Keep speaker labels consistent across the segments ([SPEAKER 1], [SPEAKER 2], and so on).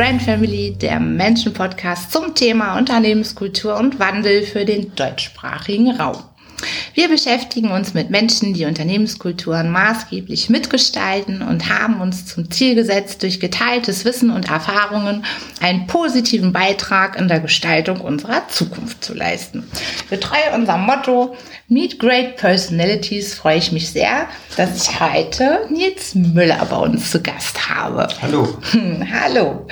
[SPEAKER 1] Brand Family, der Menschen-Podcast zum Thema Unternehmenskultur und Wandel für den deutschsprachigen Raum. Wir beschäftigen uns mit Menschen, die Unternehmenskulturen maßgeblich mitgestalten und haben uns zum Ziel gesetzt, durch geteiltes Wissen und Erfahrungen einen positiven Beitrag in der Gestaltung unserer Zukunft zu leisten. Getreu unserem Motto Meet Great Personalities freue ich mich sehr, dass ich heute Nils Müller bei uns zu Gast habe.
[SPEAKER 2] Hallo.
[SPEAKER 1] Hallo.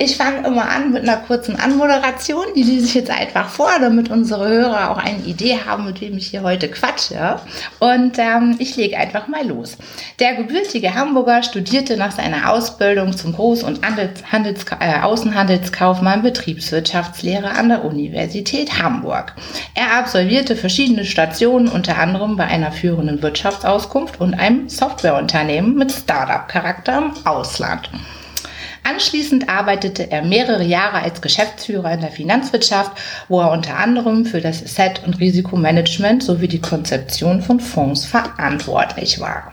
[SPEAKER 1] Ich fange immer an mit einer kurzen Anmoderation, die lese ich jetzt einfach vor, damit unsere Hörer auch eine Idee haben, mit wem ich hier heute quatsche. Und ähm, ich lege einfach mal los. Der gebürtige Hamburger studierte nach seiner Ausbildung zum Groß- und Handels, Handels, äh, Außenhandelskaufmann Betriebswirtschaftslehre an der Universität Hamburg. Er absolvierte verschiedene Stationen, unter anderem bei einer führenden Wirtschaftsauskunft und einem Softwareunternehmen mit Startup-Charakter im Ausland. Anschließend arbeitete er mehrere Jahre als Geschäftsführer in der Finanzwirtschaft, wo er unter anderem für das Asset- und Risikomanagement sowie die Konzeption von Fonds verantwortlich war.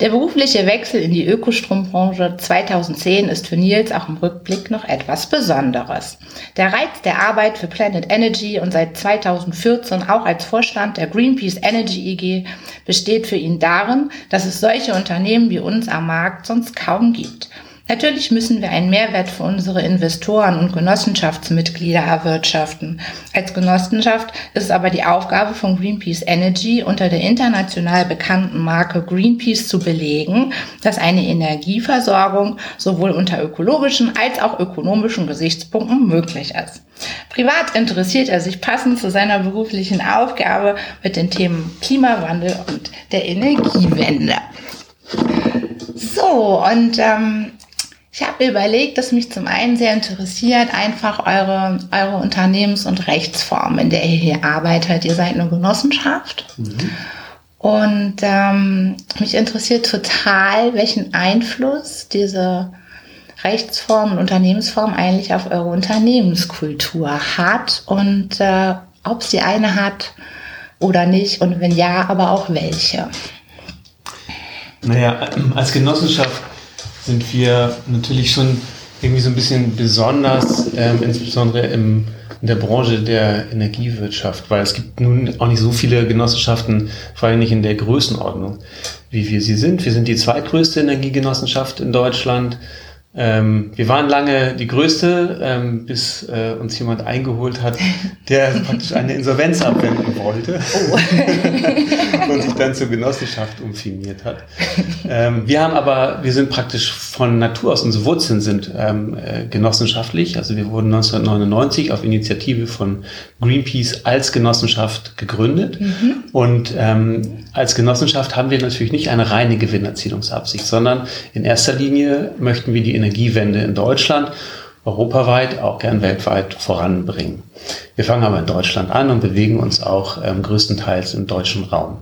[SPEAKER 1] Der berufliche Wechsel in die Ökostrombranche 2010 ist für Nils auch im Rückblick noch etwas Besonderes. Der Reiz der Arbeit für Planet Energy und seit 2014 auch als Vorstand der Greenpeace Energy EG besteht für ihn darin, dass es solche Unternehmen wie uns am Markt sonst kaum gibt. Natürlich müssen wir einen Mehrwert für unsere Investoren und Genossenschaftsmitglieder erwirtschaften. Als Genossenschaft ist aber die Aufgabe von Greenpeace Energy unter der international bekannten Marke Greenpeace zu belegen, dass eine Energieversorgung sowohl unter ökologischen als auch ökonomischen Gesichtspunkten möglich ist. Privat interessiert er sich passend zu seiner beruflichen Aufgabe mit den Themen Klimawandel und der Energiewende. So, und ähm, ich habe überlegt, dass mich zum einen sehr interessiert, einfach eure, eure Unternehmens- und Rechtsform, in der ihr hier arbeitet. Ihr seid eine Genossenschaft. Mhm. Und ähm, mich interessiert total, welchen Einfluss diese Rechtsform und Unternehmensform eigentlich auf eure Unternehmenskultur hat und äh, ob sie eine hat oder nicht und wenn ja, aber auch welche.
[SPEAKER 2] Naja, als Genossenschaft sind wir natürlich schon irgendwie so ein bisschen besonders, ähm, insbesondere im, in der Branche der Energiewirtschaft, weil es gibt nun auch nicht so viele Genossenschaften, vor allem nicht in der Größenordnung, wie wir sie sind. Wir sind die zweitgrößte Energiegenossenschaft in Deutschland ähm, wir waren lange die größte, ähm, bis äh, uns jemand eingeholt hat, der praktisch eine Insolvenz abwenden wollte oh. und sich dann zur Genossenschaft umfirmiert hat. Ähm, wir haben aber, wir sind praktisch von Natur aus, unsere Wurzeln sind ähm, äh, genossenschaftlich. Also wir wurden 1999 auf Initiative von Greenpeace als Genossenschaft gegründet. Mhm. Und ähm, als Genossenschaft haben wir natürlich nicht eine reine Gewinnerzielungsabsicht, sondern in erster Linie möchten wir die Energiewende in Deutschland, europaweit, auch gern weltweit voranbringen. Wir fangen aber in Deutschland an und bewegen uns auch ähm, größtenteils im deutschen Raum.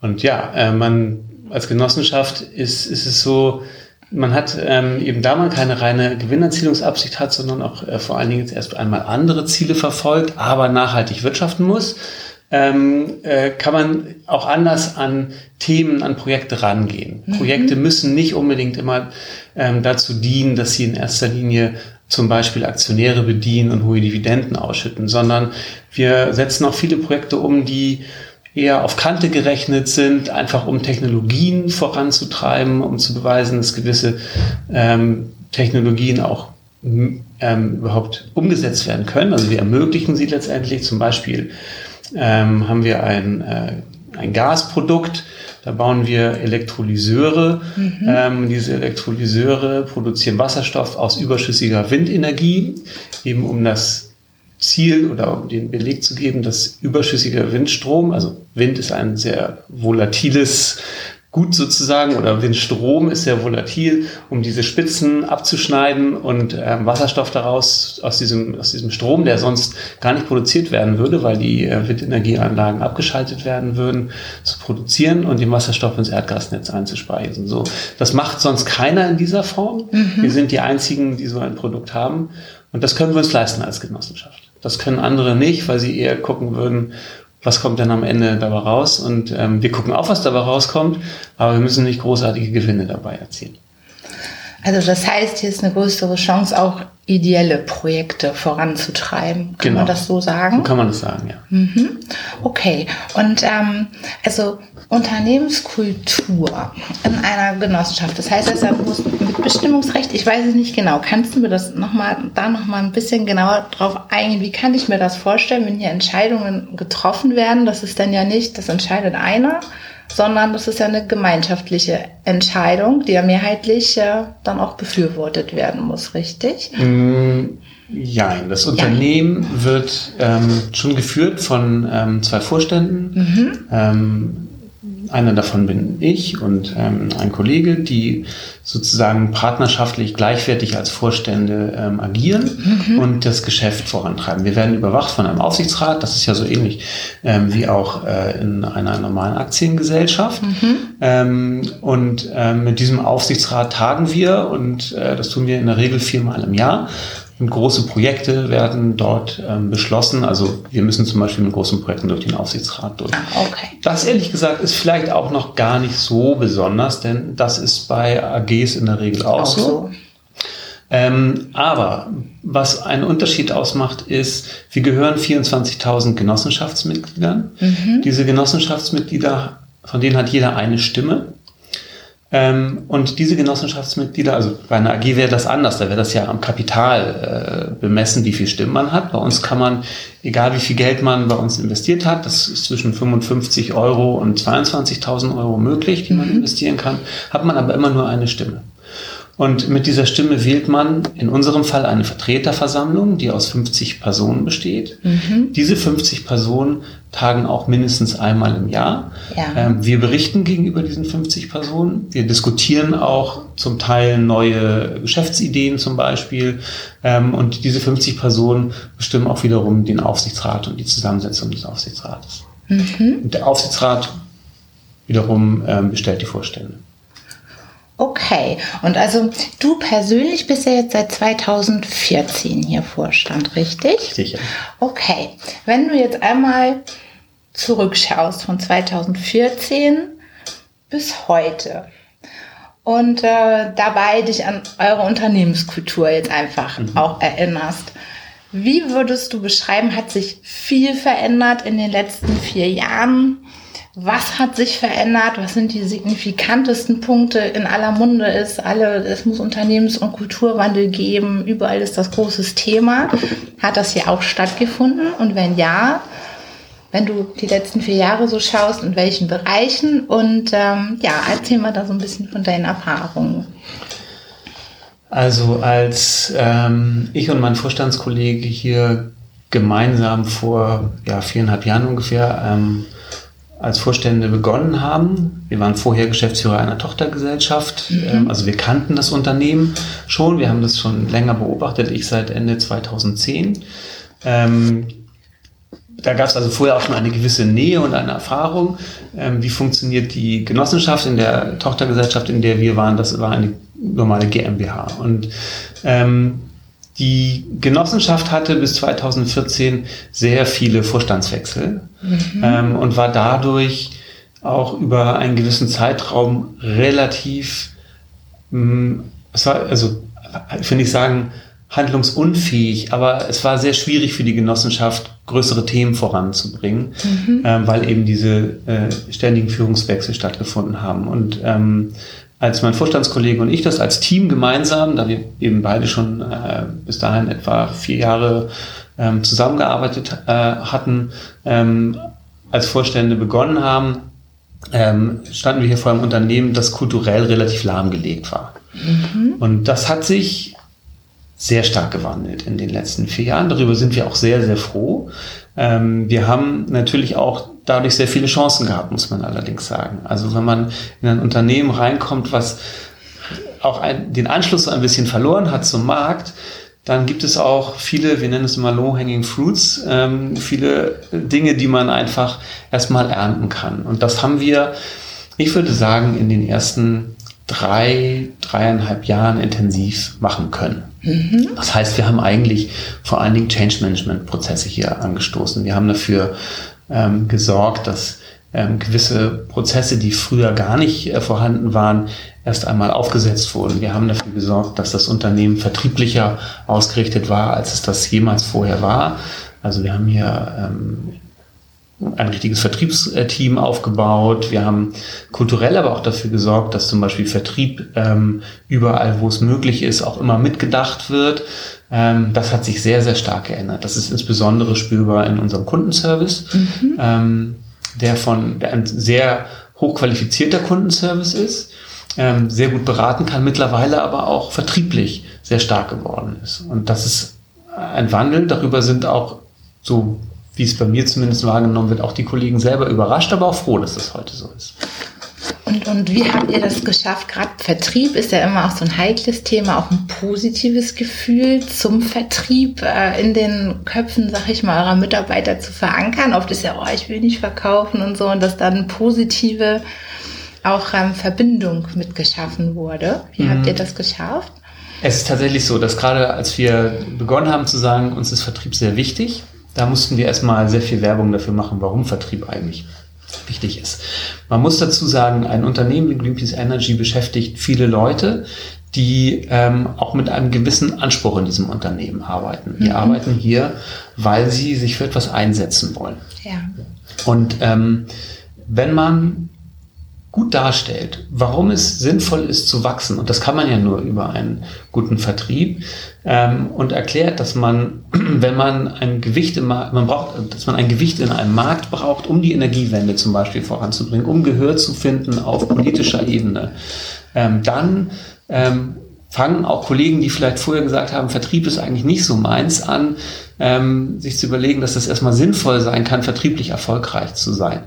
[SPEAKER 2] Und ja, äh, man als Genossenschaft ist, ist es so, man hat ähm, eben da man keine reine Gewinnerzielungsabsicht hat, sondern auch äh, vor allen Dingen jetzt erst einmal andere Ziele verfolgt, aber nachhaltig wirtschaften muss, ähm, äh, kann man auch anders an Themen, an Projekte rangehen. Mhm. Projekte müssen nicht unbedingt immer ähm, dazu dienen, dass sie in erster Linie zum Beispiel Aktionäre bedienen und hohe Dividenden ausschütten, sondern wir setzen auch viele Projekte um, die eher auf Kante gerechnet sind, einfach um Technologien voranzutreiben, um zu beweisen, dass gewisse ähm, Technologien auch ähm, überhaupt umgesetzt werden können. Also wir ermöglichen sie letztendlich. Zum Beispiel ähm, haben wir ein, äh, ein Gasprodukt, da bauen wir Elektrolyseure. Mhm. Ähm, diese Elektrolyseure produzieren Wasserstoff aus überschüssiger Windenergie, eben um das Ziel oder um den Beleg zu geben, dass überschüssiger Windstrom, also Wind ist ein sehr volatiles Gut sozusagen oder Windstrom ist sehr volatil, um diese Spitzen abzuschneiden und ähm, Wasserstoff daraus aus diesem, aus diesem Strom, der sonst gar nicht produziert werden würde, weil die äh, Windenergieanlagen abgeschaltet werden würden, zu produzieren und den Wasserstoff ins Erdgasnetz einzuspeisen. So, das macht sonst keiner in dieser Form. Mhm. Wir sind die einzigen, die so ein Produkt haben und das können wir uns leisten als Genossenschaft. Das können andere nicht, weil sie eher gucken würden, was kommt denn am Ende dabei raus? Und ähm, wir gucken auch, was dabei rauskommt, aber wir müssen nicht großartige Gewinne dabei erzielen.
[SPEAKER 1] Also das heißt, hier ist eine größere Chance, auch ideelle Projekte voranzutreiben. Kann
[SPEAKER 2] Genau.
[SPEAKER 1] man das so sagen?
[SPEAKER 2] Kann man das sagen, ja.
[SPEAKER 1] Mhm. Okay. Und ähm, also Unternehmenskultur in einer Genossenschaft. Das heißt, das ist ja bloß mit Bestimmungsrecht. Ich weiß es nicht genau. Kannst du mir das noch mal, da noch mal ein bisschen genauer drauf eingehen? Wie kann ich mir das vorstellen, wenn hier Entscheidungen getroffen werden? Das ist dann ja nicht, das entscheidet einer, sondern das ist ja eine gemeinschaftliche Entscheidung, die ja mehrheitlich äh, dann auch befürwortet werden muss, richtig?
[SPEAKER 2] Mm, Jein, das Unternehmen wird ähm, schon geführt von ähm, zwei Vorständen. Ähm, einer davon bin ich und ähm, ein Kollege, die sozusagen partnerschaftlich gleichwertig als Vorstände ähm, agieren und das Geschäft vorantreiben. Wir werden überwacht von einem Aufsichtsrat, das ist ja so ähnlich ähm, wie auch äh, in einer normalen Aktiengesellschaft. Ähm, und ähm, mit diesem Aufsichtsrat tagen wir und äh, das tun wir in der Regel viermal im Jahr. Und große Projekte werden dort ähm, beschlossen. Also wir müssen zum Beispiel mit großen Projekten durch den Aufsichtsrat durch.
[SPEAKER 1] Ah, okay.
[SPEAKER 2] Das ehrlich gesagt ist vielleicht auch noch gar nicht so besonders, denn das ist bei AGs in der Regel auch,
[SPEAKER 1] Auch
[SPEAKER 2] so.
[SPEAKER 1] so.
[SPEAKER 2] Ähm, aber was einen Unterschied ausmacht, ist, wir gehören 24.000 Genossenschaftsmitgliedern. Diese Genossenschaftsmitglieder, von denen hat jeder eine Stimme. Ähm, und diese Genossenschaftsmitglieder, also bei einer AG wäre das anders, da wäre das ja am Kapital äh, bemessen, wie viel Stimmen man hat. Bei uns kann man, egal wie viel Geld man bei uns investiert hat, das ist zwischen 55 Euro und 22.000 Euro möglich, die man investieren kann, hat man aber immer nur eine Stimme. Und mit dieser Stimme wählt man in unserem Fall eine Vertreterversammlung, die aus 50 Personen besteht. Diese 50 Personen tagen auch mindestens einmal im Jahr.
[SPEAKER 1] Ja.
[SPEAKER 2] Ähm, wir berichten gegenüber diesen 50 Personen. Wir diskutieren auch zum Teil neue Geschäftsideen zum Beispiel. Ähm, und diese 50 Personen bestimmen auch wiederum den Aufsichtsrat und die Zusammensetzung des Aufsichtsrates. Und der Aufsichtsrat wiederum ähm, bestellt die Vorstände.
[SPEAKER 1] Okay, und also du persönlich bist ja jetzt seit 2014 hier Vorstand, richtig?
[SPEAKER 2] Sicher.
[SPEAKER 1] Okay, wenn du jetzt einmal zurückschaust von 2014 bis heute und äh, dabei dich an eure Unternehmenskultur jetzt einfach auch erinnerst, wie würdest du beschreiben, hat sich viel verändert in den letzten vier Jahren? Was hat sich verändert? Was sind die signifikantesten Punkte? In aller Munde ist alle, es muss Unternehmens- und Kulturwandel geben. Überall ist das großes Thema. Hat das hier auch stattgefunden? Und wenn ja, wenn du die letzten vier Jahre so schaust, in welchen Bereichen? Und ähm, ja, erzähl mal da so ein bisschen von deinen Erfahrungen.
[SPEAKER 2] Also als ähm, ich und mein Vorstandskollege hier gemeinsam vor ja, viereinhalb Jahren ungefähr ähm, als Vorstände begonnen haben. Wir waren vorher Geschäftsführer einer Tochtergesellschaft. Ähm, also wir kannten das Unternehmen schon. Wir haben das schon länger beobachtet. Ich seit Ende 2010. Ähm, da gab es also vorher auch schon eine gewisse Nähe und eine Erfahrung. Ähm, wie funktioniert die Genossenschaft in der Tochtergesellschaft, in der wir waren? Das war eine normale GmbH. Und ähm, die Genossenschaft hatte bis 2014 sehr viele Vorstandswechsel ähm, und war dadurch auch über einen gewissen Zeitraum relativ, mh, es war, also, ich will nicht sagen, handlungsunfähig, aber es war sehr schwierig für die Genossenschaft, größere Themen voranzubringen, ähm, weil eben diese äh, ständigen Führungswechsel stattgefunden haben. Und ähm, als mein Vorstandskollege und ich das als Team gemeinsam, da wir eben beide schon äh, bis dahin etwa vier Jahre ähm, zusammengearbeitet äh, hatten, ähm, als Vorstände begonnen haben, ähm, standen wir hier vor einem Unternehmen, das kulturell relativ lahmgelegt war. Und das hat sich sehr stark gewandelt in den letzten vier Jahren. Darüber sind wir auch sehr, sehr froh. Ähm, wir haben natürlich auch dadurch sehr viele Chancen gehabt, muss man allerdings sagen. Also wenn man in ein Unternehmen reinkommt, was auch ein, den Anschluss so ein bisschen verloren hat zum Markt, dann gibt es auch viele, wir nennen es immer Low-Hanging Fruits, ähm, viele Dinge, die man einfach erstmal ernten kann. Und das haben wir, ich würde sagen, in den ersten drei, dreieinhalb Jahren intensiv machen können. Das heißt, wir haben eigentlich vor allen Dingen Change Management Prozesse hier angestoßen. Wir haben dafür ähm, gesorgt, dass ähm, gewisse Prozesse, die früher gar nicht äh, vorhanden waren, erst einmal aufgesetzt wurden. Wir haben dafür gesorgt, dass das Unternehmen vertrieblicher ausgerichtet war, als es das jemals vorher war. Also wir haben hier ähm, ein richtiges Vertriebsteam aufgebaut. Wir haben kulturell aber auch dafür gesorgt, dass zum Beispiel Vertrieb ähm, überall, wo es möglich ist, auch immer mitgedacht wird. Ähm, das hat sich sehr, sehr stark geändert. Das ist insbesondere spürbar in unserem Kundenservice, mhm. ähm, der von der ein sehr hochqualifizierter Kundenservice ist, ähm, sehr gut beraten kann, mittlerweile aber auch vertrieblich sehr stark geworden ist. Und das ist ein Wandel. Darüber sind auch so wie es bei mir zumindest wahrgenommen wird, auch die Kollegen selber überrascht, aber auch froh, dass das heute so ist.
[SPEAKER 1] Und, und wie habt ihr das geschafft? Gerade Vertrieb ist ja immer auch so ein heikles Thema, auch ein positives Gefühl zum Vertrieb äh, in den Köpfen, sag ich mal, eurer Mitarbeiter zu verankern. Oft ist ja, oh, ich will nicht verkaufen und so, und dass dann positive auch ähm, Verbindung mitgeschaffen wurde. Wie mhm. habt ihr das geschafft?
[SPEAKER 2] Es ist tatsächlich so, dass gerade als wir begonnen haben zu sagen, uns ist Vertrieb sehr wichtig, da mussten wir erstmal sehr viel Werbung dafür machen, warum Vertrieb eigentlich wichtig ist. Man muss dazu sagen, ein Unternehmen wie Greenpeace Energy beschäftigt viele Leute, die ähm, auch mit einem gewissen Anspruch in diesem Unternehmen arbeiten. Die mhm. arbeiten hier, weil sie sich für etwas einsetzen wollen. Ja. Und ähm, wenn man gut darstellt, warum es sinnvoll ist zu wachsen. Und das kann man ja nur über einen guten Vertrieb ähm, und erklärt, dass man, wenn man ein Gewicht im Markt, man braucht, dass man ein Gewicht in einem Markt braucht, um die Energiewende zum Beispiel voranzubringen, um Gehör zu finden auf politischer Ebene, ähm, dann ähm, fangen auch Kollegen, die vielleicht vorher gesagt haben, Vertrieb ist eigentlich nicht so meins, an, ähm, sich zu überlegen, dass das erstmal sinnvoll sein kann, vertrieblich erfolgreich zu sein.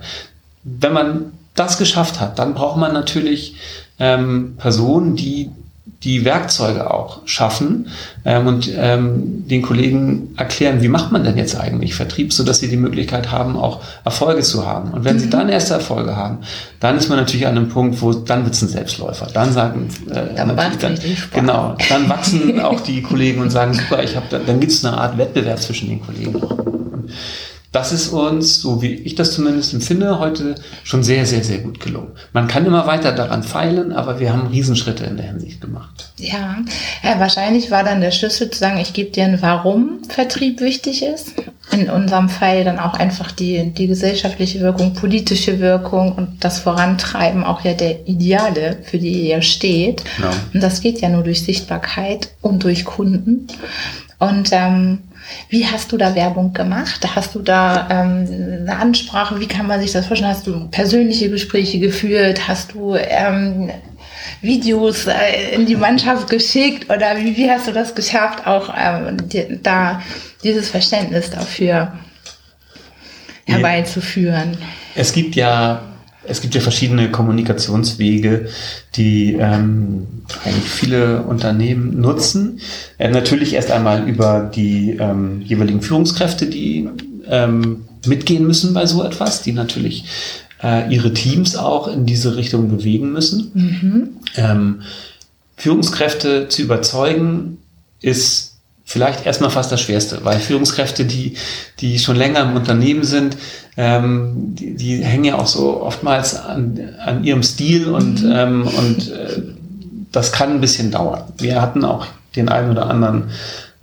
[SPEAKER 2] Wenn man das geschafft hat, dann braucht man natürlich ähm, Personen, die die Werkzeuge auch schaffen ähm, und ähm, den Kollegen erklären, wie macht man denn jetzt eigentlich Vertrieb, so dass sie die Möglichkeit haben, auch Erfolge zu haben. Und wenn mhm. sie dann erste Erfolge haben, dann ist man natürlich an einem Punkt, wo dann wird es ein Selbstläufer. Dann sagen, äh, dann, dann genau, dann wachsen auch die Kollegen und sagen, super, ich habe, dann, dann gibt es eine Art Wettbewerb zwischen den Kollegen. Das ist uns, so wie ich das zumindest empfinde, heute schon sehr, sehr, sehr gut gelungen. Man kann immer weiter daran feilen, aber wir haben Riesenschritte in der Hinsicht gemacht.
[SPEAKER 1] Ja, ja wahrscheinlich war dann der Schlüssel zu sagen, ich gebe dir ein Warum Vertrieb wichtig ist. In unserem Fall dann auch einfach die, die gesellschaftliche Wirkung, politische Wirkung und das Vorantreiben auch ja der Ideale, für die ihr steht. Ja. Und das geht ja nur durch Sichtbarkeit und durch Kunden. Und ähm, wie hast du da Werbung gemacht? Hast du da ähm, eine Ansprache? Wie kann man sich das vorstellen? Hast du persönliche Gespräche geführt? Hast du ähm, Videos äh, in die Mannschaft geschickt? Oder wie, wie hast du das geschafft, auch ähm, die, da dieses Verständnis dafür herbeizuführen?
[SPEAKER 2] Es gibt ja es gibt ja verschiedene Kommunikationswege, die ähm, eigentlich viele Unternehmen nutzen. Äh, natürlich erst einmal über die ähm, jeweiligen Führungskräfte, die ähm, mitgehen müssen bei so etwas, die natürlich äh, ihre Teams auch in diese Richtung bewegen müssen. Mhm. Ähm, Führungskräfte zu überzeugen ist vielleicht erstmal fast das Schwerste, weil Führungskräfte, die, die schon länger im Unternehmen sind, ähm, die, die hängen ja auch so oftmals an, an ihrem Stil und, mhm. ähm, und äh, das kann ein bisschen dauern. Wir hatten auch den einen oder anderen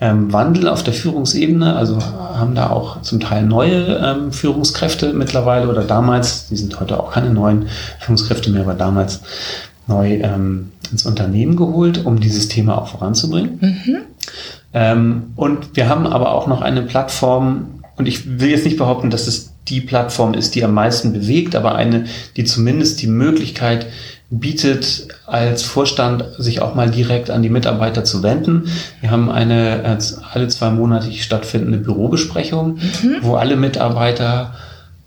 [SPEAKER 2] ähm, Wandel auf der Führungsebene, also haben da auch zum Teil neue ähm, Führungskräfte mittlerweile oder damals, die sind heute auch keine neuen Führungskräfte mehr, aber damals neu ähm, ins Unternehmen geholt, um dieses Thema auch voranzubringen. Mhm. Ähm, und wir haben aber auch noch eine Plattform, und ich will jetzt nicht behaupten, dass es die Plattform ist, die am meisten bewegt, aber eine, die zumindest die Möglichkeit bietet, als Vorstand sich auch mal direkt an die Mitarbeiter zu wenden. Wir haben eine alle zwei Monate stattfindende Bürobesprechung, mhm. wo alle Mitarbeiter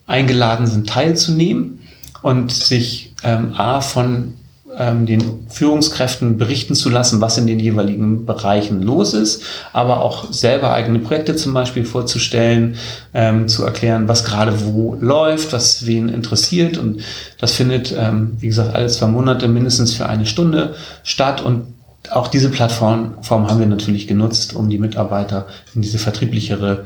[SPEAKER 2] eingeladen sind, teilzunehmen und sich ähm, A von ähm, den Führungskräften berichten zu lassen, was in den jeweiligen Bereichen los ist, aber auch selber eigene Projekte zum Beispiel vorzustellen, ähm, zu erklären, was gerade wo läuft, was wen interessiert. Und das findet, ähm, wie gesagt, alle zwei Monate mindestens für eine Stunde statt. Und auch diese Plattform haben wir natürlich genutzt, um die Mitarbeiter in diese vertrieblichere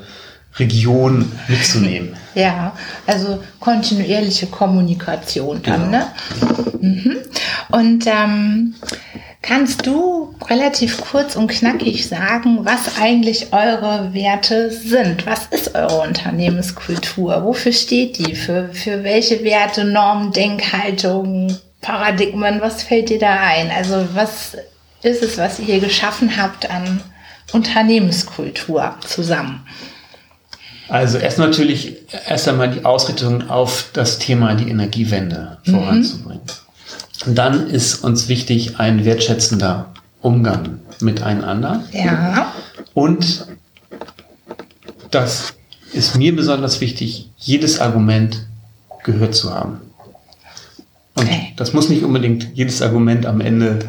[SPEAKER 2] Region mitzunehmen.
[SPEAKER 1] Ja, also kontinuierliche Kommunikation dann,
[SPEAKER 2] Genau.
[SPEAKER 1] ne? Mhm. Und ähm, kannst du relativ kurz und knackig sagen, was eigentlich eure Werte sind? Was ist eure Unternehmenskultur? Wofür steht die? Für, für welche Werte, Normen, Denkhaltungen, Paradigmen? Was fällt dir da ein? Also was ist es, was ihr geschaffen habt an Unternehmenskultur zusammen?
[SPEAKER 2] Also erst natürlich erst einmal die Ausrichtung auf das Thema die Energiewende voranzubringen. Und dann ist uns wichtig ein wertschätzender Umgang miteinander.
[SPEAKER 1] Ja.
[SPEAKER 2] Und das ist mir besonders wichtig, jedes Argument gehört zu haben. Und
[SPEAKER 1] Okay.
[SPEAKER 2] das muss nicht unbedingt jedes Argument am Ende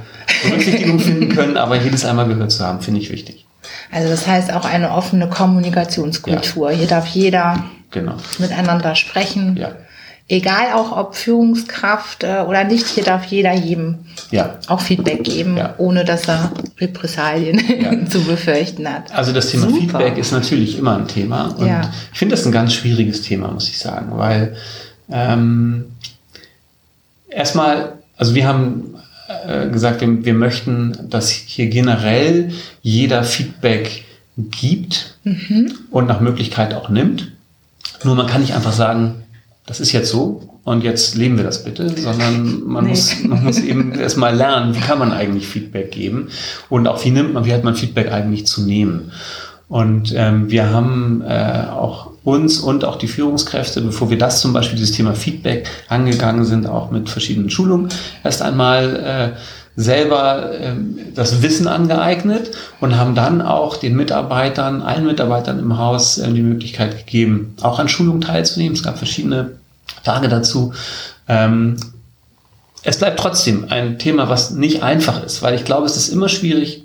[SPEAKER 2] Berücksichtigung finden können, aber jedes einmal gehört zu haben, finde ich wichtig.
[SPEAKER 1] Also das heißt auch eine offene Kommunikationskultur. Hier darf jeder
[SPEAKER 2] Genau.
[SPEAKER 1] miteinander sprechen.
[SPEAKER 2] Ja.
[SPEAKER 1] Egal auch ob Führungskraft äh, oder nicht, hier darf jeder jedem
[SPEAKER 2] Ja.
[SPEAKER 1] auch Feedback geben,
[SPEAKER 2] Ja.
[SPEAKER 1] ohne dass er Repressalien
[SPEAKER 2] Ja.
[SPEAKER 1] zu befürchten hat.
[SPEAKER 2] Also das Thema
[SPEAKER 1] Super.
[SPEAKER 2] Feedback ist natürlich immer ein Thema. Und
[SPEAKER 1] Ja.
[SPEAKER 2] ich finde das ein ganz schwieriges Thema, muss ich sagen, weil ähm, erstmal, also wir haben gesagt, wir, wir möchten, dass hier generell jeder Feedback gibt
[SPEAKER 1] Mhm.
[SPEAKER 2] und nach Möglichkeit auch nimmt. Nur man kann nicht einfach sagen, das ist jetzt so und jetzt leben wir das bitte, sondern man,
[SPEAKER 1] Nee.
[SPEAKER 2] muss, man muss eben erstmal lernen, wie kann man eigentlich Feedback geben und auch wie nimmt man, wie hat man Feedback eigentlich zu nehmen. Und ähm, wir haben äh, auch uns und auch die Führungskräfte, bevor wir das zum Beispiel, dieses Thema Feedback angegangen sind, auch mit verschiedenen Schulungen, erst einmal äh, selber ähm, das Wissen angeeignet und haben dann auch den Mitarbeitern, allen Mitarbeitern im Haus äh, die Möglichkeit gegeben, auch an Schulungen teilzunehmen. Es gab verschiedene Tage dazu. Ähm, es bleibt trotzdem ein Thema, was nicht einfach ist, weil ich glaube, es ist immer schwierig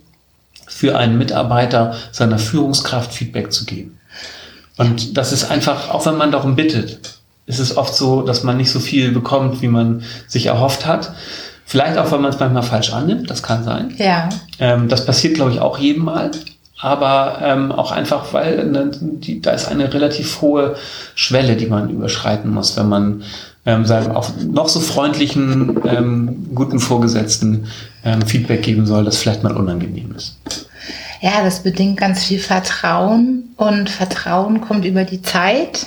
[SPEAKER 2] für einen Mitarbeiter seiner Führungskraft Feedback zu geben. Und das ist einfach, auch wenn man darum bittet, ist es oft so, dass man nicht so viel bekommt, wie man sich erhofft hat. Vielleicht auch, weil man es manchmal falsch annimmt, das kann sein.
[SPEAKER 1] Ja,
[SPEAKER 2] Ähm, das passiert, glaube ich, auch jedem Mal. Aber ähm, auch einfach, weil ne, die, da ist eine relativ hohe Schwelle, die man überschreiten muss, wenn man ähm, seinem auch noch so freundlichen, ähm, guten Vorgesetzten ähm, Feedback geben soll, das vielleicht mal unangenehm ist.
[SPEAKER 1] Ja, das bedingt ganz viel Vertrauen und Vertrauen kommt über die Zeit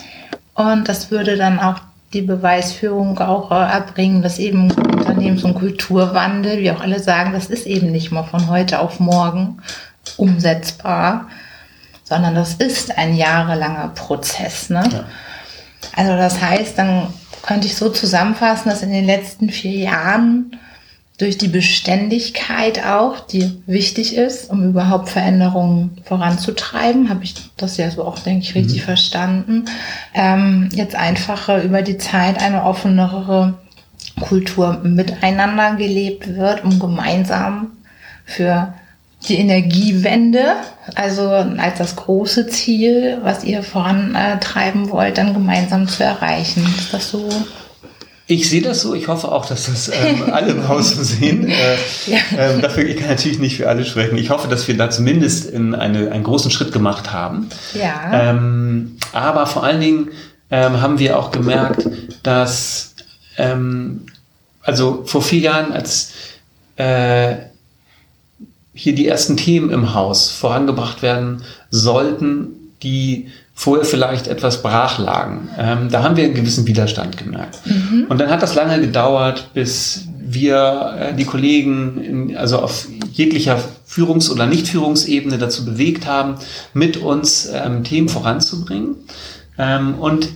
[SPEAKER 1] und das würde dann auch die Beweisführung auch äh, erbringen, dass eben Unternehmens- und Kulturwandel, wie auch alle sagen, das ist eben nicht mal von heute auf morgen umsetzbar, sondern das ist ein jahrelanger Prozess. Ne?
[SPEAKER 2] Ja.
[SPEAKER 1] Also das heißt, dann könnte ich so zusammenfassen, dass in den letzten vier Jahren durch die Beständigkeit auch, die wichtig ist, um überhaupt Veränderungen voranzutreiben, habe ich das ja so auch, denke ich, richtig verstanden, ähm, jetzt einfach äh, über die Zeit eine offenere Kultur miteinander gelebt wird, um gemeinsam für die Energiewende, also als das große Ziel, was ihr vorantreiben wollt, dann gemeinsam zu erreichen. Ist das so?
[SPEAKER 2] Ich sehe das so, ich hoffe auch, dass das ähm, alle im Haus so sehen. Äh,
[SPEAKER 1] Ja.
[SPEAKER 2] ähm, dafür, ich kann natürlich nicht für alle sprechen. Ich hoffe, dass wir da zumindest in eine, einen großen Schritt gemacht haben.
[SPEAKER 1] Ja.
[SPEAKER 2] Ähm, aber vor allen Dingen ähm, haben wir auch gemerkt, dass ähm, also vor vier Jahren, als äh, hier die ersten Themen im Haus vorangebracht werden sollten, die vorher vielleicht etwas brach lagen. Ähm, da haben wir einen gewissen Widerstand gemerkt. Und dann hat das lange gedauert, bis wir äh, die Kollegen in, also auf jeglicher Führungs- oder Nichtführungsebene dazu bewegt haben, mit uns ähm, Themen voranzubringen. Ähm, und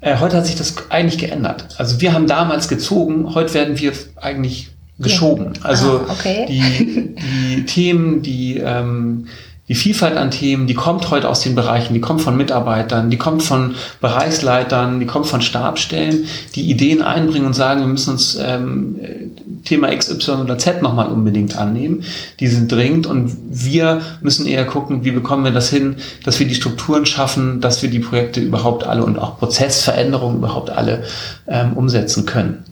[SPEAKER 2] äh, heute hat sich das eigentlich geändert. Also wir haben damals gezogen, heute werden wir eigentlich geschoben. Also
[SPEAKER 1] Ah, okay.
[SPEAKER 2] die, die Themen, die, ähm, die Vielfalt an Themen, die kommt heute aus den Bereichen, die kommt von Mitarbeitern, die kommt von Bereichsleitern, die kommt von Stabstellen, die Ideen einbringen und sagen, wir müssen uns ähm, Thema X, Y oder Z nochmal unbedingt annehmen. Die sind dringend und wir müssen eher gucken, wie bekommen wir das hin, dass wir die Strukturen schaffen, dass wir die Projekte überhaupt alle und auch Prozessveränderungen überhaupt alle ähm, umsetzen können.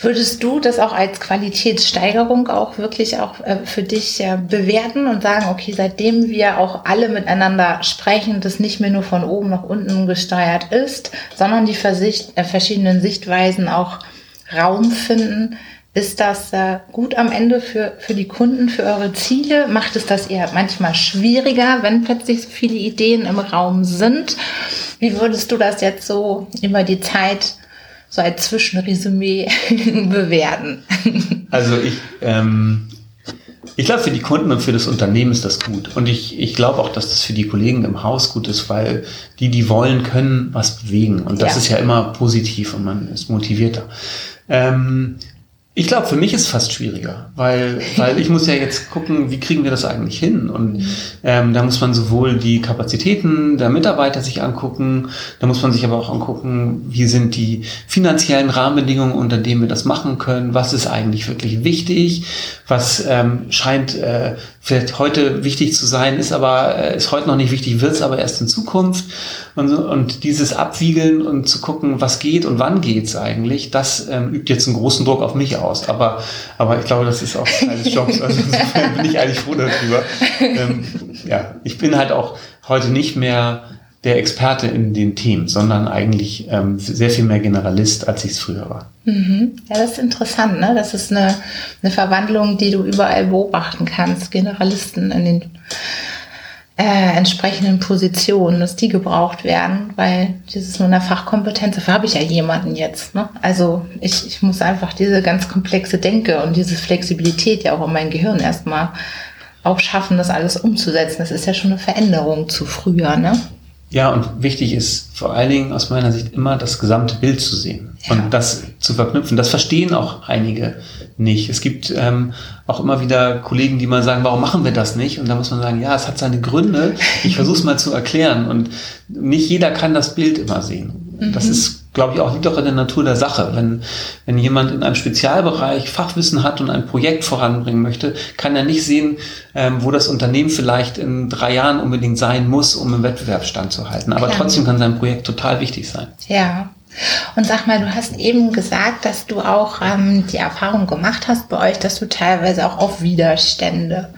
[SPEAKER 1] Würdest du das auch als Qualitätssteigerung auch wirklich auch äh, für dich äh, bewerten und sagen, okay, seitdem wir auch alle miteinander sprechen, das nicht mehr nur von oben nach unten gesteuert ist, sondern die Versicht, äh, verschiedenen Sichtweisen auch Raum finden, ist das äh, gut am Ende für, für die Kunden, für eure Ziele? Macht es das eher manchmal schwieriger, wenn plötzlich so viele Ideen im Raum sind? Wie würdest du das jetzt so über die Zeit so als Zwischenresümee bewerten?
[SPEAKER 2] Also ich, ähm, ich glaube, für die Kunden und für das Unternehmen ist das gut. Und ich, ich glaube auch, dass das für die Kollegen im Haus gut ist, weil die, die wollen, können was bewegen. Und das ja. ist ja immer positiv und man ist motivierter. Ähm, ich glaube, für mich ist es fast schwieriger, weil, weil ich muss ja jetzt gucken, wie kriegen wir das eigentlich hin? Und ähm, da muss man sowohl die Kapazitäten der Mitarbeiter sich angucken, da muss man sich aber auch angucken, wie sind die finanziellen Rahmenbedingungen, unter denen wir das machen können, was ist eigentlich wirklich wichtig, was ähm, scheint äh, vielleicht heute wichtig zu sein, ist aber äh, ist heute noch nicht wichtig, wird es aber erst in Zukunft. Und, und dieses Abwiegeln und zu gucken, was geht und wann geht's eigentlich, das ähm, übt jetzt einen großen Druck auf mich aus. Aber, aber ich glaube, das ist auch Teil des Jobs. Also insofern bin ich eigentlich froh darüber. Ähm, ja, ich bin halt auch heute nicht mehr der Experte in den Themen, sondern eigentlich ähm, sehr viel mehr Generalist, als ich es früher war.
[SPEAKER 1] Mhm. Ja, das ist interessant, ne? Das ist eine, eine Verwandlung, die du überall beobachten kannst. Generalisten in den äh, entsprechenden Positionen, dass die gebraucht werden, weil dieses nur eine Fachkompetenz, dafür habe ich ja jemanden jetzt. Ne? Also ich, ich muss einfach diese ganz komplexe Denke und diese Flexibilität ja auch in mein Gehirn erstmal auch schaffen, das alles umzusetzen. Das ist ja schon eine Veränderung zu früher, ne?
[SPEAKER 2] Ja, und wichtig ist vor allen Dingen aus meiner Sicht immer das gesamte Bild zu sehen ja. und das zu verknüpfen. Das verstehen auch einige nicht. Es gibt ähm, auch immer wieder Kollegen, die mal sagen, warum machen wir das nicht? Und da muss man sagen, ja, es hat seine Gründe. Ich versuche es mal zu erklären. Und nicht jeder kann das Bild immer sehen. Mhm. Das ist glaube ich, auch liegt doch in der Natur der Sache. Wenn, wenn jemand in einem Spezialbereich Fachwissen hat und ein Projekt voranbringen möchte, kann er nicht sehen, ähm, wo das Unternehmen vielleicht in drei Jahren unbedingt sein muss, um im Wettbewerb standzuhalten. Aber Klar. trotzdem kann sein Projekt total wichtig sein.
[SPEAKER 1] Ja. Und sag mal, du hast eben gesagt, dass du auch ähm, die Erfahrung gemacht hast bei euch, dass du teilweise auch auf Widerstände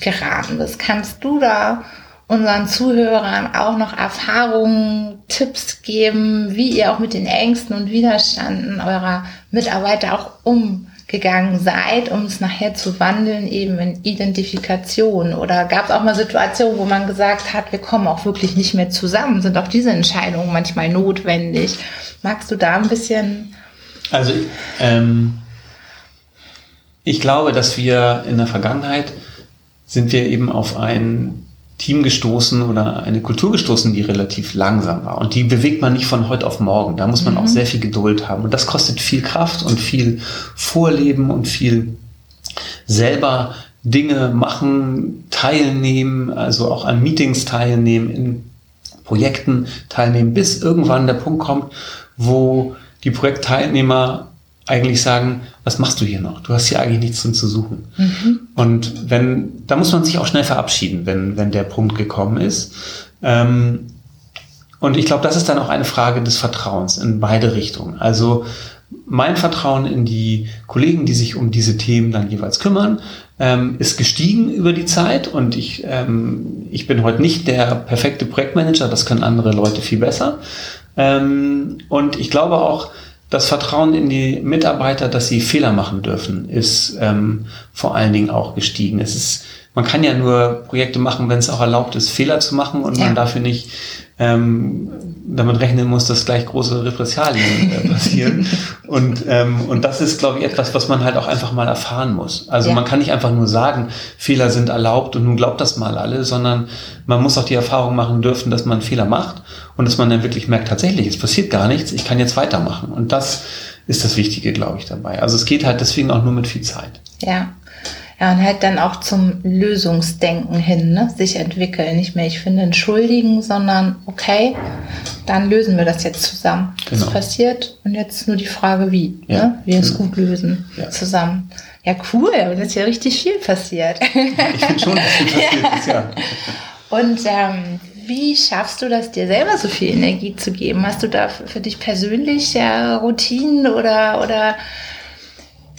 [SPEAKER 1] geraten bist. Kannst du da unseren Zuhörern auch noch Erfahrungen, Tipps geben, wie ihr auch mit den Ängsten und Widerstanden eurer Mitarbeiter auch umgegangen seid, um es nachher zu wandeln, eben in Identifikation? Oder gab es auch mal Situationen, wo man gesagt hat, wir kommen auch wirklich nicht mehr zusammen? Sind auch diese Entscheidungen manchmal notwendig? Magst du da ein bisschen?
[SPEAKER 2] Also, ähm, ich glaube, dass wir in der Vergangenheit sind wir eben auf ein Team gestoßen oder eine Kultur gestoßen, die relativ langsam war. Und die bewegt man nicht von heute auf morgen. Da muss man mhm. auch sehr viel Geduld haben. Und das kostet viel Kraft und viel Vorleben und viel selber Dinge machen, teilnehmen, also auch an Meetings teilnehmen, in Projekten teilnehmen, bis irgendwann der Punkt kommt, wo die Projektteilnehmer eigentlich sagen, was machst du hier noch? Du hast hier eigentlich nichts drin zu suchen. Mhm. Und wenn, da muss man sich auch schnell verabschieden, wenn, wenn der Punkt gekommen ist. Ähm, und ich glaube, das ist dann auch eine Frage des Vertrauens in beide Richtungen. Also mein Vertrauen in die Kollegen, die sich um diese Themen dann jeweils kümmern, ähm, ist gestiegen über die Zeit und ich, ähm, ich bin heute nicht der perfekte Projektmanager, das können andere Leute viel besser. Ähm, und ich glaube auch, das Vertrauen in die Mitarbeiter, dass sie Fehler machen dürfen, ist ähm, vor allen Dingen auch gestiegen. Es ist, man kann ja nur Projekte machen, wenn es auch erlaubt ist, Fehler zu machen und ja. man dafür nicht ähm, damit rechnen muss, dass gleich große Repressalien äh, passieren. und, ähm, und das ist, glaube ich, etwas, was man halt auch einfach mal erfahren muss. Also ja. man kann nicht einfach nur sagen, Fehler sind erlaubt und nun glaubt das mal alle, sondern man muss auch die Erfahrung machen dürfen, dass man Fehler macht und dass man dann wirklich merkt, tatsächlich, es passiert gar nichts, ich kann jetzt weitermachen. Und das ist das Wichtige, glaube ich, dabei. Also es geht halt deswegen auch nur mit viel Zeit.
[SPEAKER 1] Ja. Ja, und halt dann auch zum Lösungsdenken hin, ne? sich entwickeln. Nicht mehr, ich finde, entschuldigen, sondern okay, dann lösen wir das jetzt zusammen. Genau. Das passiert und jetzt nur die Frage, wie. Ja. Ne? Wir es gut lösen ja. zusammen. Ja, cool, jetzt ist ja richtig viel passiert.
[SPEAKER 2] Ich finde schon, dass viel passiert ist, ja.
[SPEAKER 1] Und ähm, wie schaffst du das, dir selber so viel Energie zu geben? Hast du da für dich persönlich ja, Routinen oder, oder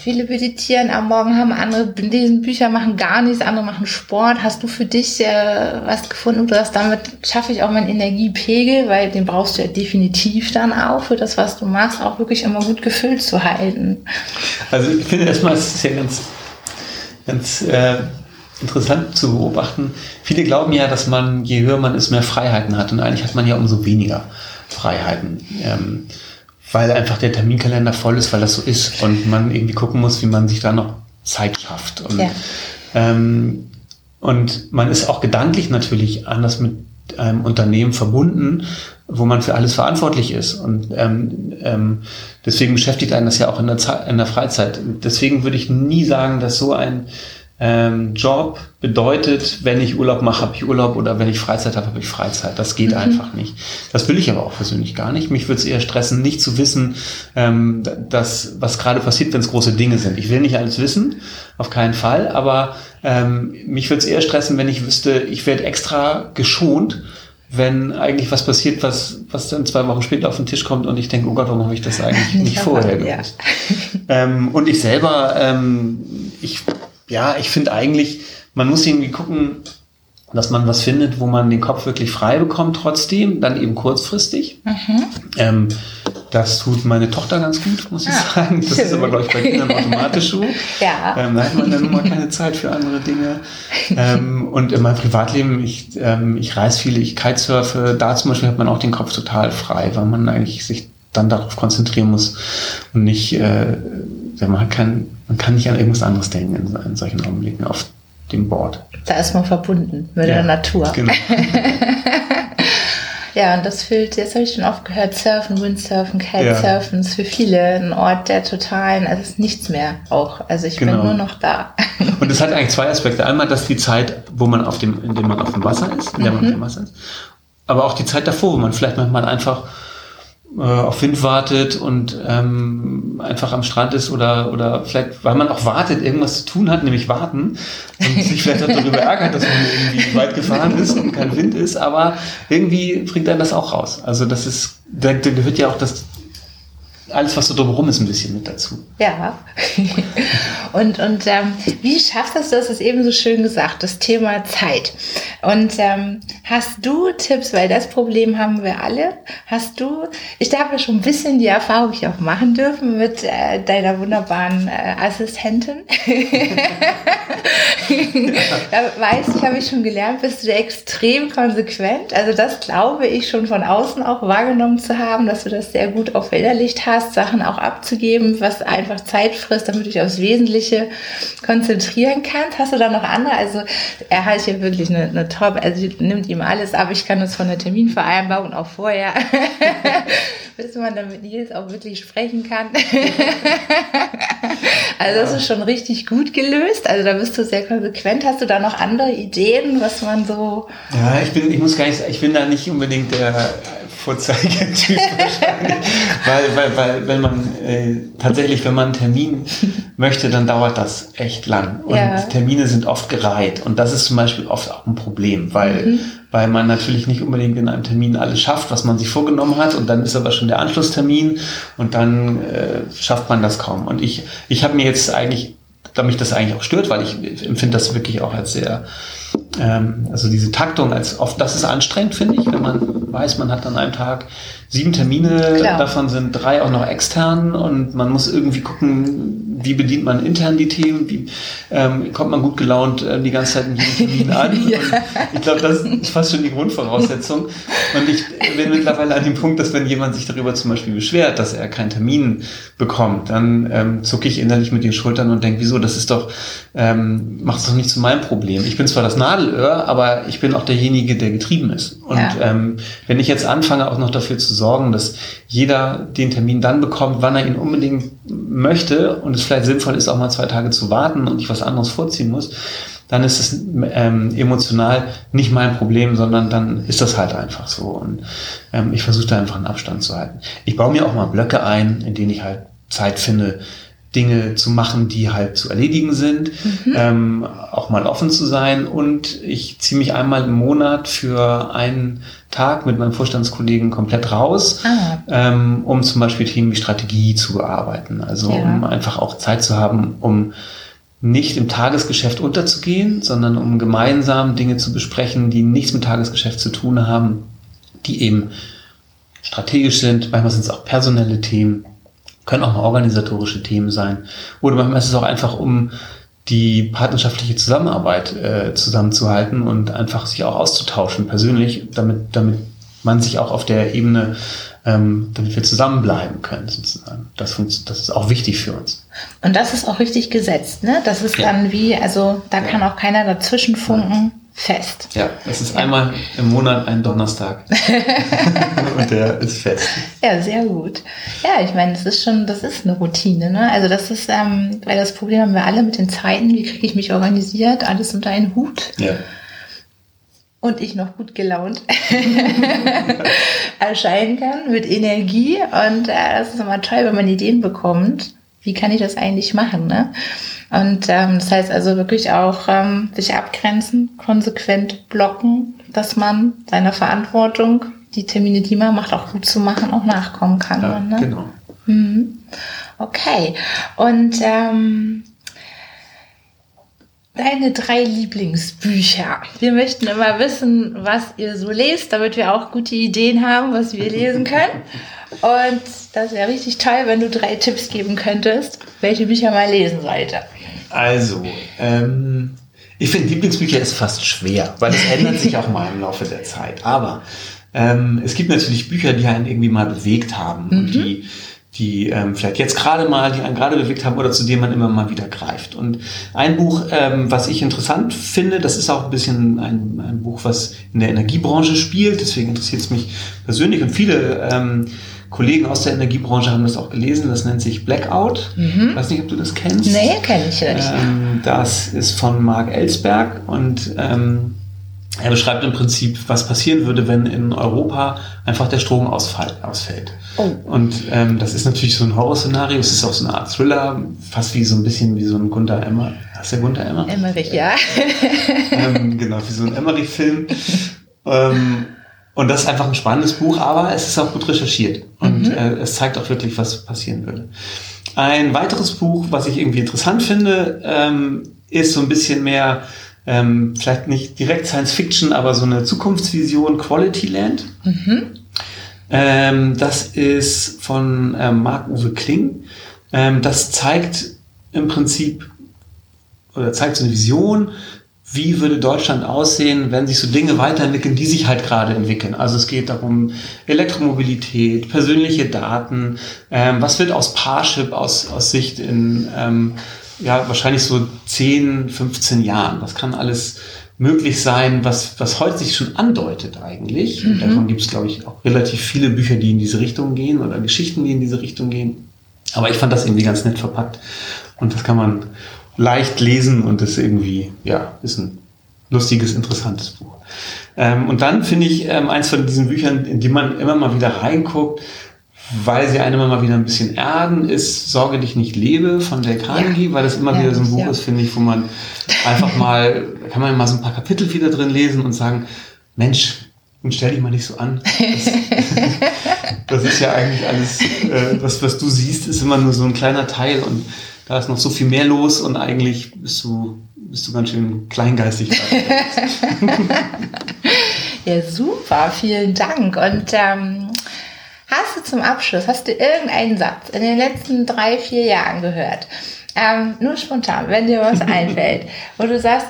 [SPEAKER 1] Viele meditieren am Morgen, haben andere lesen Bücher, machen gar nichts, andere machen Sport. Hast du für dich äh, was gefunden? Du hast damit schaffe ich auch meinen Energiepegel, weil den brauchst du ja definitiv dann auch für das, was du machst, auch wirklich immer gut gefüllt zu halten.
[SPEAKER 2] Also ich finde erstmal, es ist ja ganz, ganz äh, interessant zu beobachten. Viele glauben ja, dass man, je höher man ist, mehr Freiheiten hat. Und eigentlich hat man ja umso weniger Freiheiten. Ähm, weil einfach der Terminkalender voll ist, weil das so ist und man irgendwie gucken muss, wie man sich da noch Zeit schafft. Und, ja. ähm, und man ist auch gedanklich natürlich anders mit einem Unternehmen verbunden, wo man für alles verantwortlich ist. Und ähm, ähm, deswegen beschäftigt einen das ja auch in der, Zeit, in der Freizeit. Deswegen würde ich nie sagen, dass so ein ähm, Job bedeutet, wenn ich Urlaub mache, habe ich Urlaub oder wenn ich Freizeit habe, habe ich Freizeit. Das geht mhm. einfach nicht. Das will ich aber auch persönlich gar nicht. Mich würde es eher stressen, nicht zu wissen, ähm, dass, was gerade passiert, wenn es große Dinge sind. Ich will nicht alles wissen, auf keinen Fall, aber ähm, mich würde es eher stressen, wenn ich wüsste, ich werde extra geschont, wenn eigentlich was passiert, was, was dann zwei Wochen später auf den Tisch kommt und ich denke, oh Gott, warum habe ich das eigentlich nicht vorher gewusst? Ja. ähm, und ich selber, ähm, ich ja, ich finde eigentlich, man muss irgendwie gucken, dass man was findet, wo man den Kopf wirklich frei bekommt trotzdem, dann eben kurzfristig. Mhm. Ähm, das tut meine Tochter ganz gut, muss ich ah, sagen. Das schön. ist aber, glaube ich, bei Kindern automatisch so. ja. Ähm, da hat man dann immer keine Zeit für andere Dinge. Ähm, und in meinem Privatleben, ich, ähm, ich reise viel, ich kitesurfe. Da zum Beispiel hat man auch den Kopf total frei, weil man eigentlich sich dann darauf konzentrieren muss und nicht, äh, man kann, man kann nicht an irgendwas anderes denken in, in solchen Augenblicken auf dem Board.
[SPEAKER 1] Da ist man verbunden mit ja, der Natur. Genau. ja, und das füllt, jetzt habe ich schon oft gehört, Surfen, Windsurfen, Kitesurfen ja. ist für viele ein Ort der totalen, also es ist nichts mehr auch. Also ich genau. bin nur noch da.
[SPEAKER 2] Und es hat eigentlich zwei Aspekte. Einmal, dass die Zeit, wo man auf dem, in dem man auf dem Wasser ist, in der mhm. man auf dem Wasser ist, aber auch die Zeit davor, wo man vielleicht manchmal einfach äh, auf Wind wartet und ähm, einfach am Strand ist oder, oder vielleicht, weil man auch wartet, irgendwas zu tun hat, nämlich warten und sich vielleicht auch darüber ärgert, dass man irgendwie weit gefahren ist und kein Wind ist, aber irgendwie bringt einen das auch raus. Also das ist, da, da gehört ja auch das alles, was so drumherum ist, ein bisschen mit dazu.
[SPEAKER 1] Ja. und und ähm, wie schaffst du das? Du hast es eben so schön gesagt, das Thema Zeit. Und ähm, hast du Tipps, weil das Problem haben wir alle, hast du, ich habe ja schon ein bisschen die Erfahrung ich auch machen dürfen mit äh, deiner wunderbaren äh, Assistentin. da weiß ich, habe ich schon gelernt, bist du extrem konsequent. Also das glaube ich schon von außen auch wahrgenommen zu haben, dass du das sehr gut auch verinnerlicht hast hast, Sachen auch abzugeben, was einfach Zeit frisst, damit du dich aufs Wesentliche konzentrieren kannst. Hast du da noch andere? Also er hat hier wirklich eine, eine Top, also nimmt ihm alles ab. Ich kann das von der Terminvereinbarung auch vorher, bis man dann mit Nils auch wirklich sprechen kann. also das ist schon richtig gut gelöst. Also da bist du sehr konsequent. Hast du da noch andere Ideen, was man so...
[SPEAKER 2] Ja, ich bin, ich muss gar nicht, ich bin da nicht unbedingt der Vorzeigetyp wahrscheinlich. weil, weil, weil, wenn man äh, tatsächlich, wenn man einen Termin möchte, dann dauert das echt lang. Und ja. Termine sind oft gereiht. Und das ist zum Beispiel oft auch ein Problem, weil, mhm. weil man natürlich nicht unbedingt in einem Termin alles schafft, was man sich vorgenommen hat. Und dann ist aber schon der Anschlusstermin und dann äh, schafft man das kaum. Und ich, ich habe mir jetzt eigentlich, da mich das eigentlich auch stört, weil ich empfinde das wirklich auch als sehr ähm, also diese Taktung als oft, das ist anstrengend, finde ich, wenn man weiß, man hat an einem Tag sieben Termine, Klar. davon sind drei auch noch extern und man muss irgendwie gucken, wie bedient man intern die Themen, wie ähm, kommt man gut gelaunt äh, die ganze Zeit in jedem Termin an. ja. Ich glaube, das ist fast schon die Grundvoraussetzung. Und ich bin mittlerweile an dem Punkt, dass wenn jemand sich darüber zum Beispiel beschwert, dass er keinen Termin bekommt, dann ähm, zucke ich innerlich mit den Schultern und denke, wieso, das ist doch, ähm, macht es doch nicht zu meinem Problem. Ich bin zwar das Nadelöhr, aber ich bin auch derjenige, der getrieben ist. Und ja. ähm, wenn ich jetzt anfange, auch noch dafür zu sorgen, dass jeder den Termin dann bekommt, wann er ihn unbedingt möchte und es vielleicht sinnvoll ist, auch mal zwei Tage zu warten und ich was anderes vorziehen muss, dann ist es ähm, emotional nicht mein Problem, sondern dann ist das halt einfach so. Und ähm, ich versuche da einfach einen Abstand zu halten. Ich baue mir auch mal Blöcke ein, in denen ich halt Zeit finde, Dinge zu machen, die halt zu erledigen sind, mhm. ähm, auch mal offen zu sein und ich ziehe mich einmal im Monat für einen Tag mit meinem Vorstandskollegen komplett raus, ah. ähm, um zum Beispiel Themen wie Strategie zu bearbeiten. Also ja. um einfach auch Zeit zu haben, um nicht im Tagesgeschäft unterzugehen, sondern um gemeinsam Dinge zu besprechen, die nichts mit Tagesgeschäft zu tun haben, die eben strategisch sind. Manchmal sind es auch personelle Themen, können auch mal organisatorische Themen sein. Oder manchmal ist es auch einfach, um die partnerschaftliche Zusammenarbeit äh, zusammenzuhalten und einfach sich auch auszutauschen persönlich, damit, damit man sich auch auf der Ebene, ähm, damit wir zusammenbleiben können sozusagen. Das, das ist auch wichtig für uns.
[SPEAKER 1] Und das ist auch richtig gesetzt, ne? Das ist ja. dann wie, also da ja. kann auch keiner dazwischen funken fest.
[SPEAKER 2] Ja, es ist ja. einmal im Monat ein Donnerstag. und der ist fest.
[SPEAKER 1] Ja, sehr gut. Ja, ich meine, das ist schon, das ist eine Routine, ne? Also das ist, ähm, weil das Problem haben wir alle mit den Zeiten, wie kriege ich mich organisiert, alles unter einen Hut. Ja. Und ich noch gut gelaunt erscheinen kann mit Energie. Und äh, das ist immer toll, wenn man Ideen bekommt. Wie kann ich das eigentlich machen, ne? Und ähm, das heißt also wirklich auch ähm, sich abgrenzen, konsequent blocken, dass man seiner Verantwortung, die Termine, die man macht, auch gut zu machen, auch nachkommen kann. Ja, ne? Genau. Mhm. Okay. Und ähm, deine drei Lieblingsbücher. Wir möchten immer wissen, was ihr so lest, damit wir auch gute Ideen haben, was wir lesen können. Und das wäre richtig toll, wenn du drei Tipps geben könntest, welche Bücher man lesen sollte.
[SPEAKER 2] Also, ähm, ich finde Lieblingsbücher ist fast schwer, weil es ändert sich auch mal im Laufe der Zeit. Aber ähm, es gibt natürlich Bücher, die einen irgendwie mal bewegt haben mhm. und die die ähm, vielleicht jetzt gerade mal, die einen gerade bewegt haben oder zu denen man immer mal wieder greift. Und ein Buch, ähm, was ich interessant finde, das ist auch ein bisschen ein, ein Buch, was in der Energiebranche spielt, deswegen interessiert es mich persönlich und viele ähm, Kollegen aus der Energiebranche haben das auch gelesen. Das nennt sich Blackout. Mhm. Ich weiß nicht, ob du das kennst.
[SPEAKER 1] Nee, kenne ich nicht.
[SPEAKER 2] Ähm, das ist von Mark Ellsberg und ähm, er beschreibt im Prinzip, was passieren würde, wenn in Europa einfach der Strom ausfällt. Oh. Und ähm, das ist natürlich so ein Horrorszenario. Es ist auch so eine Art Thriller, fast wie so ein bisschen wie so ein Gunter Emmer. Hast du Gunter Emmer?
[SPEAKER 1] Emmerich, ja.
[SPEAKER 2] ähm, genau, wie so ein Emmerich-Film. Ähm, und das ist einfach ein spannendes Buch, aber es ist auch gut recherchiert. Und mhm. äh, es zeigt auch wirklich, was passieren würde. Ein weiteres Buch, was ich irgendwie interessant finde, ähm, ist so ein bisschen mehr, ähm, vielleicht nicht direkt Science Fiction, aber so eine Zukunftsvision Quality Land. Mhm. Ähm, das ist von ähm, Marc-Uwe Kling. Ähm, das zeigt im Prinzip oder zeigt so eine Vision wie würde Deutschland aussehen, wenn sich so Dinge weiterentwickeln, die sich halt gerade entwickeln. Also es geht darum, Elektromobilität, persönliche Daten, ähm, was wird aus Parship aus, aus Sicht in ähm, ja, wahrscheinlich so 10, 15 Jahren. Was kann alles möglich sein, was, was heute sich schon andeutet eigentlich. Mhm. Davon gibt es, glaube ich, auch relativ viele Bücher, die in diese Richtung gehen oder Geschichten, die in diese Richtung gehen. Aber ich fand das irgendwie ganz nett verpackt. Und das kann man leicht lesen und ist irgendwie, ja, ist ein lustiges, interessantes Buch. Ähm, und dann finde ich ähm, eins von diesen Büchern, in die man immer mal wieder reinguckt, weil sie einem immer mal wieder ein bisschen ärgen, ist Sorge dich nicht lebe von Dale Carnegie, ja. weil das immer ja, wieder so ein Buch ja. ist, finde ich, wo man einfach mal, kann man mal so ein paar Kapitel wieder drin lesen und sagen, Mensch, und stell dich mal nicht so an. Das, das ist ja eigentlich alles, äh, das, was du siehst, ist immer nur so ein kleiner Teil und da ist noch so viel mehr los und eigentlich bist du, bist du ganz schön kleingeistig.
[SPEAKER 1] ja, super, vielen Dank. Und ähm, hast du zum Abschluss, hast du irgendeinen Satz in den letzten drei, vier Jahren gehört? Ähm, nur spontan, wenn dir was einfällt, wo du sagst,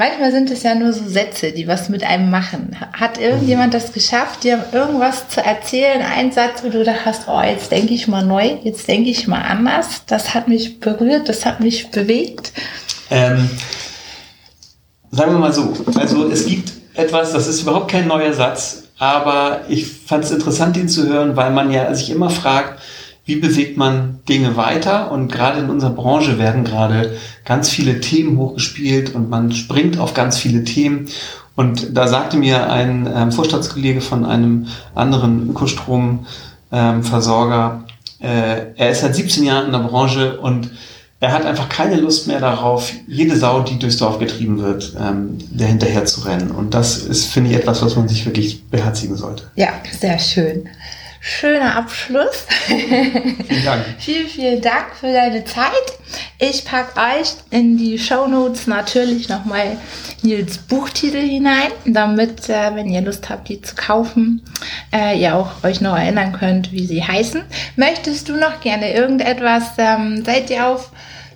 [SPEAKER 1] Manchmal sind es ja nur so Sätze, die was mit einem machen. Hat irgendjemand das geschafft, dir irgendwas zu erzählen? Ein Satz, wo du gedacht hast, oh, jetzt denke ich mal neu, jetzt denke ich mal anders. Das hat mich berührt, das hat mich bewegt.
[SPEAKER 2] Ähm, sagen wir mal so, also es gibt etwas, das ist überhaupt kein neuer Satz, aber ich fand es interessant, ihn zu hören, weil man ja sich immer fragt, wie bewegt man Dinge weiter? Und gerade in unserer Branche werden gerade ganz viele Themen hochgespielt und man springt auf ganz viele Themen. Und da sagte mir ein ähm, Vorstandskollege von einem anderen Ökostromversorger, Äh, er ist seit 17 Jahren in der Branche und er hat einfach keine Lust mehr darauf, jede Sau, die durchs Dorf getrieben wird, ähm, dahinterher zu rennen. Und das ist, finde ich, etwas, was man sich wirklich beherzigen sollte.
[SPEAKER 1] Ja, sehr schön. Schöner Abschluss.
[SPEAKER 2] Vielen Dank.
[SPEAKER 1] vielen, vielen Dank für deine Zeit. Ich packe euch in die Show Notes natürlich nochmal Nils Buchtitel hinein, damit, äh, wenn ihr Lust habt, die zu kaufen, äh, ihr auch euch noch erinnern könnt, wie sie heißen. Möchtest du noch gerne irgendetwas? Ähm, seid ihr auf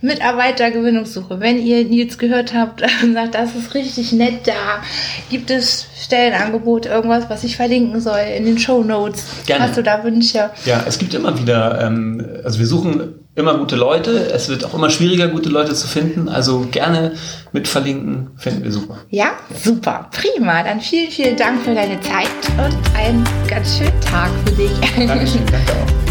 [SPEAKER 1] Mitarbeitergewinnungssuche. Wenn ihr Nils gehört habt und sagt, das ist richtig nett da, gibt es Stellenangebot, irgendwas, was ich verlinken soll in den Show Notes?
[SPEAKER 2] Gerne.
[SPEAKER 1] Hast du da Wünsche?
[SPEAKER 2] Ja, es gibt immer wieder, ähm, also wir suchen immer gute Leute. Es wird auch immer schwieriger, gute Leute zu finden. Also gerne mit verlinken, finden wir super.
[SPEAKER 1] Ja, super, prima. Dann vielen, vielen Dank für deine Zeit und einen ganz schönen Tag für dich.
[SPEAKER 2] Dankeschön, danke auch.